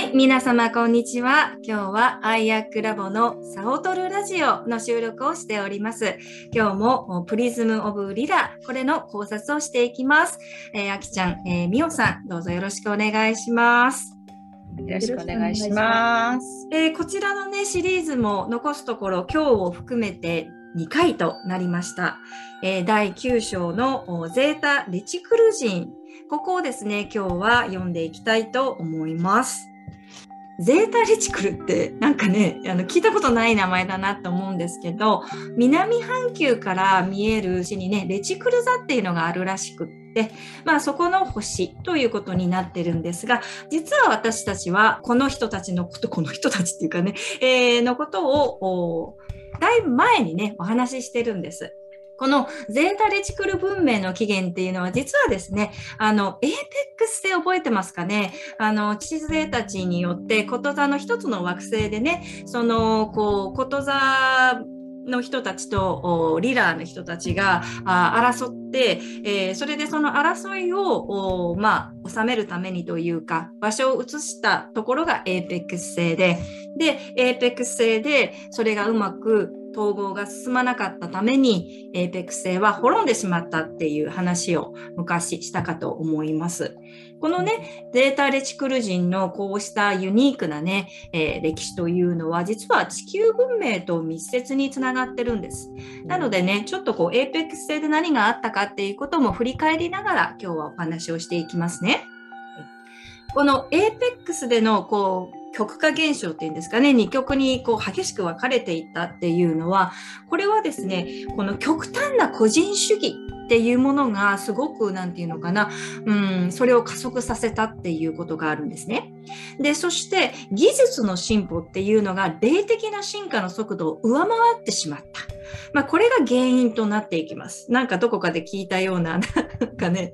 はい、皆様こんにちは。今日はアイアックラボのサオトルラジオの収録をしております。今日もプリズムオブリラ、これの考察をしていきます。えー、あきちゃん、えー、みおさん、どうぞよろしくお願いします。よろしくお願いします。えー、こちらのね、シリーズも残すところ、今日を含めて2回となりました。えー、第9章のゼータ・レチクル人。ここをですね、今日は読んでいきたいと思います。ゼータレチクルってなんかね、あの聞いたことない名前だなと思うんですけど、南半球から見える星にね、レチクル座っていうのがあるらしくって、まあそこの星ということになってるんですが、実は私たちはこの人たちのこと、この人たちっていうかね、えー、のことを、だいぶ前にね、お話ししてるんです。このゼータレチクル文明の起源っていうのは実はですね、あの、エーペックスで覚えてますかね？あの、知性たちによって、こと座の一つの惑星でね、その、こう、こと座の人たちとリラーの人たちが争って、えー、それでその争いを、まあ、収めるためにというか、場所を移したところがエーペックス星で、で、エーペックス星でそれがうまく統合が進まなかったために、エーペックス星は滅んでしまったっていう話を昔したかと思います。このね、ゼータレチクル人のこうしたユニークなね、えー、歴史というのは、実は地球文明と密接につながってるんです。なのでね、ちょっとこう、エーペックス星で何があったかっていうことも振り返りながら、今日はお話をしていきますね。このエーペックスでのこう極化現象っていうんですかね、二極にこう激しく分かれていったっていうのは、これはですね、この極端な個人主義っていうものがすごく、なんていうのかな、うん、それを加速させたっていうことがあるんですね。で、そして技術の進歩っていうのが霊的な進化の速度を上回ってしまった。まあ、これが原因となっていきます。なんかどこかで聞いたような、なんかね、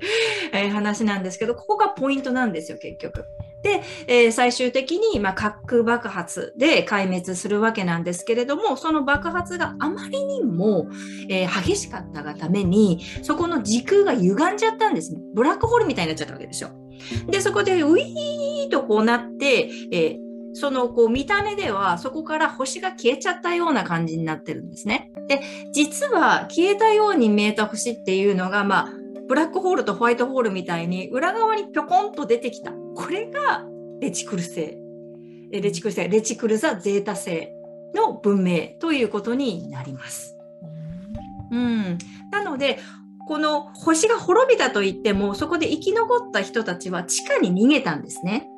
えー、話なんですけど、ここがポイントなんですよ、結局。で、えー、最終的に、まあ、核爆発で壊滅するわけなんですけれども、その爆発があまりにも、えー、激しかったがために、そこの時空が歪んじゃったんですね。ブラックホールみたいになっちゃったわけですよ。で、そこでウィーとこうなって、えー、そのこう見た目ではそこから星が消えちゃったような感じになってるんですね。で、実は消えたように見えた星っていうのが、まあ、ブラックホールとホワイトホールみたいに裏側にぴょこんと出てきた。これがレチクル星。レチクル星、レチクル座ゼータ星の文明ということになります。うん。なので、この星が滅びたといっても、そこで生き残った人たちは地下に逃げたんですね。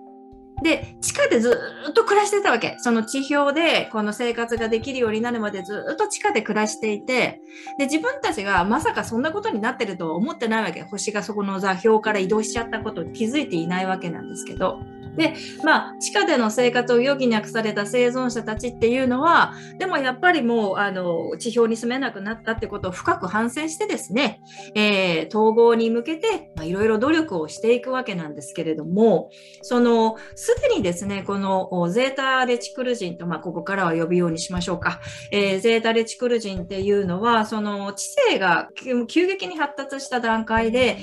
で、地下でずっと暮らしてたわけ。その地表でこの生活ができるようになるまでずっと地下で暮らしていて、で、自分たちがまさかそんなことになってるとは思ってないわけ。星がそこの座標から移動しちゃったことに気づいていないわけなんですけど。で、まあ、地下での生活を余儀なくされた生存者たちっていうのは、でもやっぱりもう、あの、地表に住めなくなったってことを深く反省してですね、えー、統合に向けて、いろいろ努力をしていくわけなんですけれども、その、すでにですね、このゼータレチクル人と、まあ、ここからは呼ぶようにしましょうか。えー、ゼータレチクル人っていうのは、その、知性が急激に発達した段階で、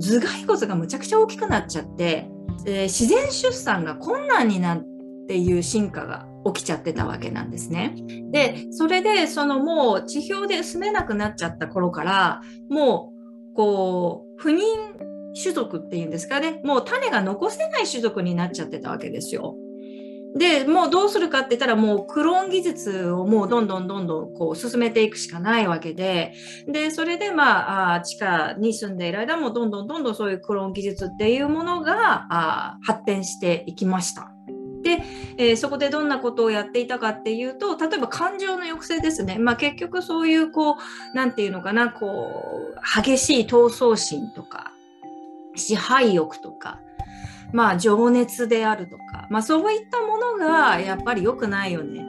頭蓋骨がむちゃくちゃ大きくなっちゃって、えー、自然出産が困難になっていう進化が起きちゃってたわけなんですね。で、それで、そのもう地表で住めなくなっちゃった頃から、もう、こう、不妊種族っていうんですかね、もう種が残せない種族になっちゃってたわけですよ。で、もうどうするかって言ったらもうクローン技術をもうどんどんどんどんこう進めていくしかないわけで、で、それでまああ、地下に住んでいる間もどんどんどんどんそういうクローン技術っていうものがあ発展していきました。で、えー、そこでどんなことをやっていたかっていうと、例えば感情の抑制ですね。まあ結局そういうこう、なんていうのかな、こう、激しい闘争心とか、支配欲とか、まあ情熱であるとか、まあそういったもがやっぱり良くないよね。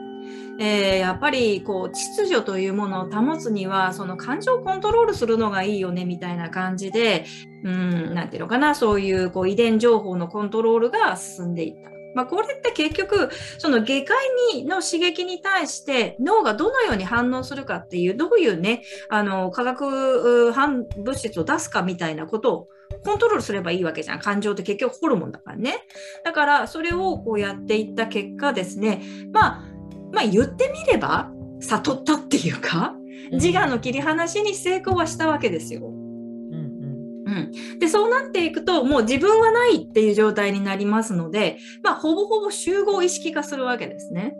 えー、やっぱりこう秩序というものを保つにはその感情をコントロールするのがいいよねみたいな感じでうんなていうのかなそういうこう遺伝情報のコントロールが進んでいった。まあ、これって結局その下界にの刺激に対して脳がどのように反応するかっていうどういうねあの化学反物質を出すかみたいなことをコントロールすればいいわけじゃん。感情って結局ホルモンだからね。だからそれをこうやっていった結果ですね、まあ、まあ言ってみれば悟ったっていうか、自我の切り離しに成功はしたわけですよ。うん、でそうなっていくともう自分はないっていう状態になりますので、まあ、ほぼほぼ集合意識化するわけですね。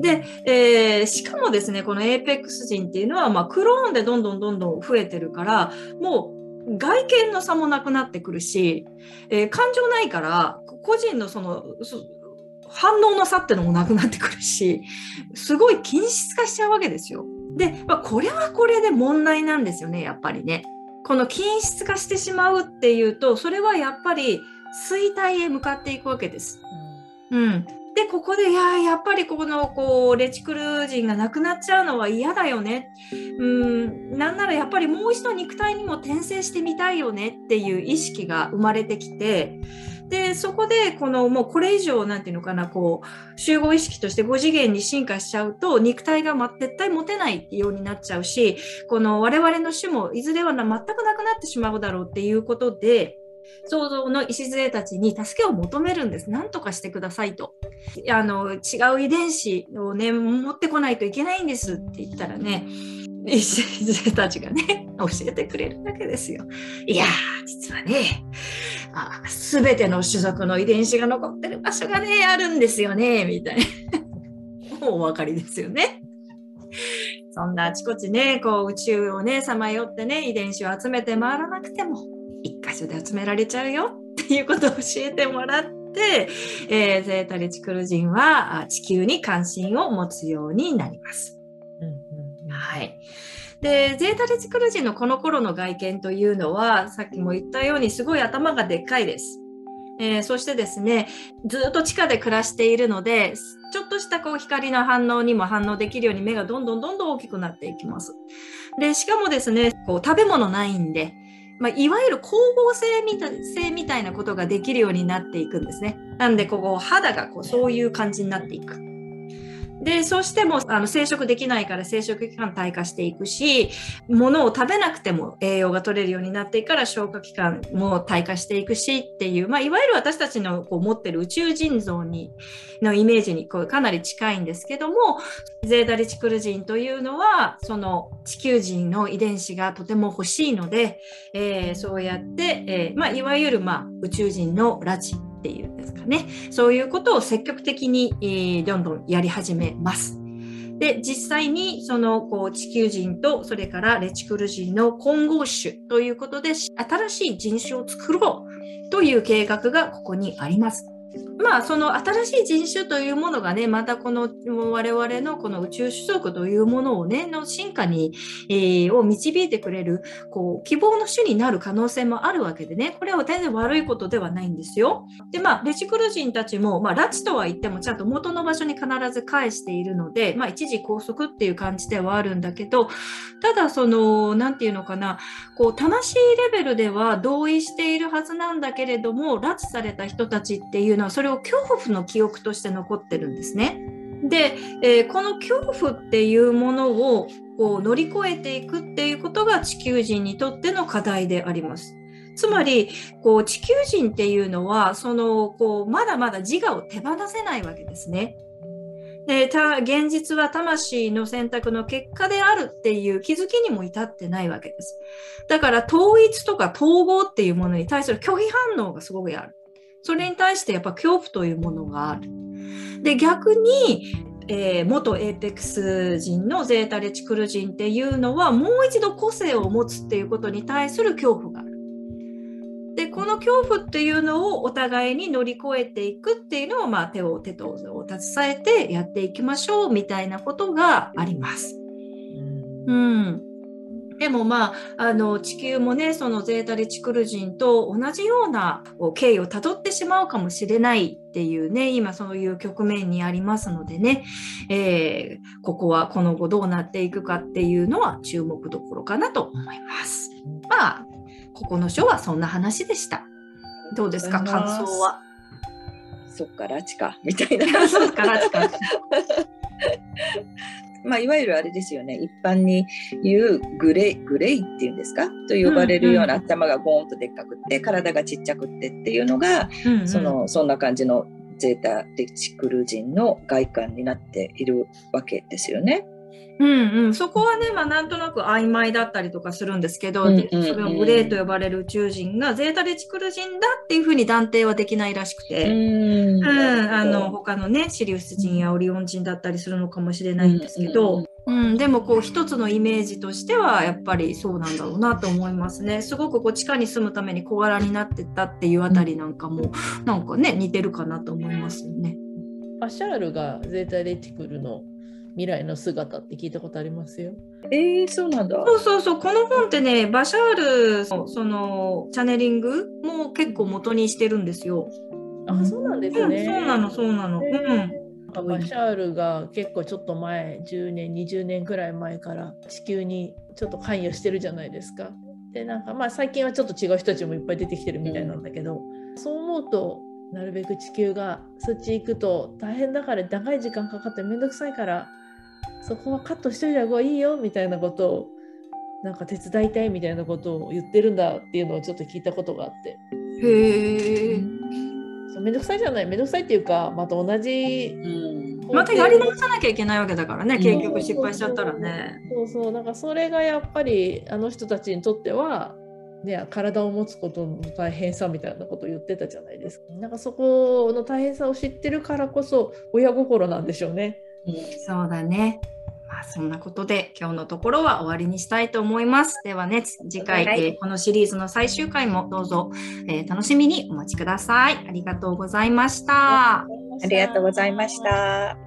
で、えー、しかもですねこのエーペックス人っていうのは、まあ、クローンでどんどんどんどん増えてるからもう外見の差もなくなってくるし、えー、感情ないから個人のその反応の差ってのもなくなってくるしすごい均質化しちゃうわけですよ。で、まあ、これはこれで問題なんですよねやっぱりね。この均質化してしまうっていうとそれはやっぱり衰退へ向かっていくわけです。うん、でここでいややっぱりこのこうレチクル人がなくなっちゃうのは嫌だよね。うんなんならやっぱりもう一度肉体にも転生してみたいよねっていう意識が生まれてきてでそこでこのもうこれ以上なんていうのかなこう集合意識として5次元に進化しちゃうと肉体が、絶対持てないようになっちゃうしこの我々の種もいずれは全くなくなってしまうだろうっていうことで創造の礎たちに助けを求めるんです。何とかしてくださいと。あの違う遺伝子をね持ってこないといけないんですって言ったらね礎たちがね教えてくれるわけですよ。いや実はねあ全ての種族の遺伝子が残ってる場所がねあるんですよねみたいなもうお分かりですよね。そんなあちこちねこう宇宙をねさまよってね遺伝子を集めて回らなくても一箇所で集められちゃうよっていうことを教えてもらって、えー、ゼータレチクル人は地球に関心を持つようになります。うんうん、はいでゼータレチクル人のこの頃の外見というのはさっきも言ったようにすごい頭がでっかいです。えー、そしてですねずっと地下で暮らしているのでちょっとしたこう光の反応にも反応できるように目がどんどんどんどん大きくなっていきます。でしかもですねこう食べ物ないんでまあ、いわゆる光合成みた性みたいなことができるようになっていくんですね。なんでここ肌がこうそういう感じになっていく。で、そうしてもあの生殖できないから生殖期間退化していくし、物を食べなくても栄養が取れるようになっていくから消化器官も退化していくしっていう、まあ、いわゆる私たちのこう持ってる宇宙人像にのイメージにこうかなり近いんですけども、ゼータリチクル人というのは、その地球人の遺伝子がとても欲しいので、えー、そうやって、えーまあ、いわゆる、まあ、宇宙人の拉致っていうんですかね。そういうことを積極的に、えー、どんどんやり始めます。で、実際にそのこう地球人とそれからレチクル人の混合種ということで新しい人種を作ろうという計画がここにあります。まあその新しい人種というものがねまたこの我々のこの宇宙種族というものをねの進化に、えー、を導いてくれるこう希望の種になる可能性もあるわけでねこれは全然悪いことではないんですよ。でまあレチクル人たちも、まあ、拉致とは言ってもちゃんと元の場所に必ず返しているので、まあ、一時拘束っていう感じではあるんだけどただその何て言うのかなこう魂レベルでは同意しているはずなんだけれども拉致された人たちっていうのはそれを恐怖の記憶として残ってるんですね。で、えー、この恐怖っていうものをこう乗り越えていくっていうことが地球人にとっての課題であります。つまりこう地球人っていうのはそのこうまだまだ自我を手放せないわけですね。で現実は魂の選択の結果であるっていう気づきにも至ってないわけです。だから統一とか統合っていうものに対する拒否反応がすごくある。それに対してやっぱ恐怖というものがある。で逆に、えー、元エーペックス人のゼータレチクル人っていうのはもう一度個性を持つっていうことに対する恐怖がある。でこの恐怖っていうのをお互いに乗り越えていくっていうのを、まあ、手を手とを携えてやっていきましょうみたいなことがあります。うん、でもまあ、あの地球もねそのゼータレチクル人と同じような経緯をたどってしまうかもしれないっていうね今そういう局面にありますのでね、えー、ここはこの後どうなっていくかっていうのは注目どころかなと思います。まあここの書はそんな話でした。どうですか？感想は？そっからちかみたいな。そっからちか。まあ、いわゆるあれですよね。一般に言うグレイグレイっていうんですか？と呼ばれるような、頭がゴーンとでっかくって体がちっちゃくってっていうのが、うんうん、そのそんな感じのゼータ・レチクル人の外観になっているわけですよね。うんうん、そこはね、まあ、なんとなく曖昧だったりとかするんですけど、うんうんうん、それをグレーと呼ばれる宇宙人がゼータレチクル人だっていうふうに断定はできないらしくて、うん、うん、あの他のねシリウス人やオリオン人だったりするのかもしれないんですけど、うん、うんうん、でもこう一つのイメージとしてはやっぱりそうなんだろうなと思いますね。すごくこう地下に住むために小柄になってったっていうあたりなんかもなんかね似てるかなと思いますよね。アシャールがゼータレチクルの未来の姿って聞いたことありますよ。えー、そうなんだ。そうそうそう、この本ってね、バシャールそのチャネリングも結構元にしてるんですよ。あ、そうなんですね。うん、そうなの、そうなの。うん。バシャールが結構ちょっと前10年20年くらい前から地球にちょっと関与してるじゃないですか。でなんかまあ最近はちょっと違う人たちもいっぱい出てきてるみたいなんだけど、うん、そう思うとなるべく地球がそっち行くと大変だから長い時間かかってめんどくさいからそこはカットしといた方がいいよみたいなことをなんか手伝いたいみたいなことを言ってるんだっていうのをちょっと聞いたことがあって。へえめんどくさいじゃないめんどくさいっていうかまた同じ、うん、またやり直さなきゃいけないわけだからね結局失敗しちゃったらね、そうそう。なんかそれがやっぱりあの人たちにとってはね、体を持つことの大変さみたいなことを言ってたじゃないですか。なんかそこの大変さを知ってるからこそ親心なんでしょうね。うん、そうだね。まあ、そんなことで今日のところは終わりにしたいと思います。ではね、次回、はい、えー、このシリーズの最終回もどうぞ、えー、楽しみにお待ちください。ありがとうございました。ありがとうございました。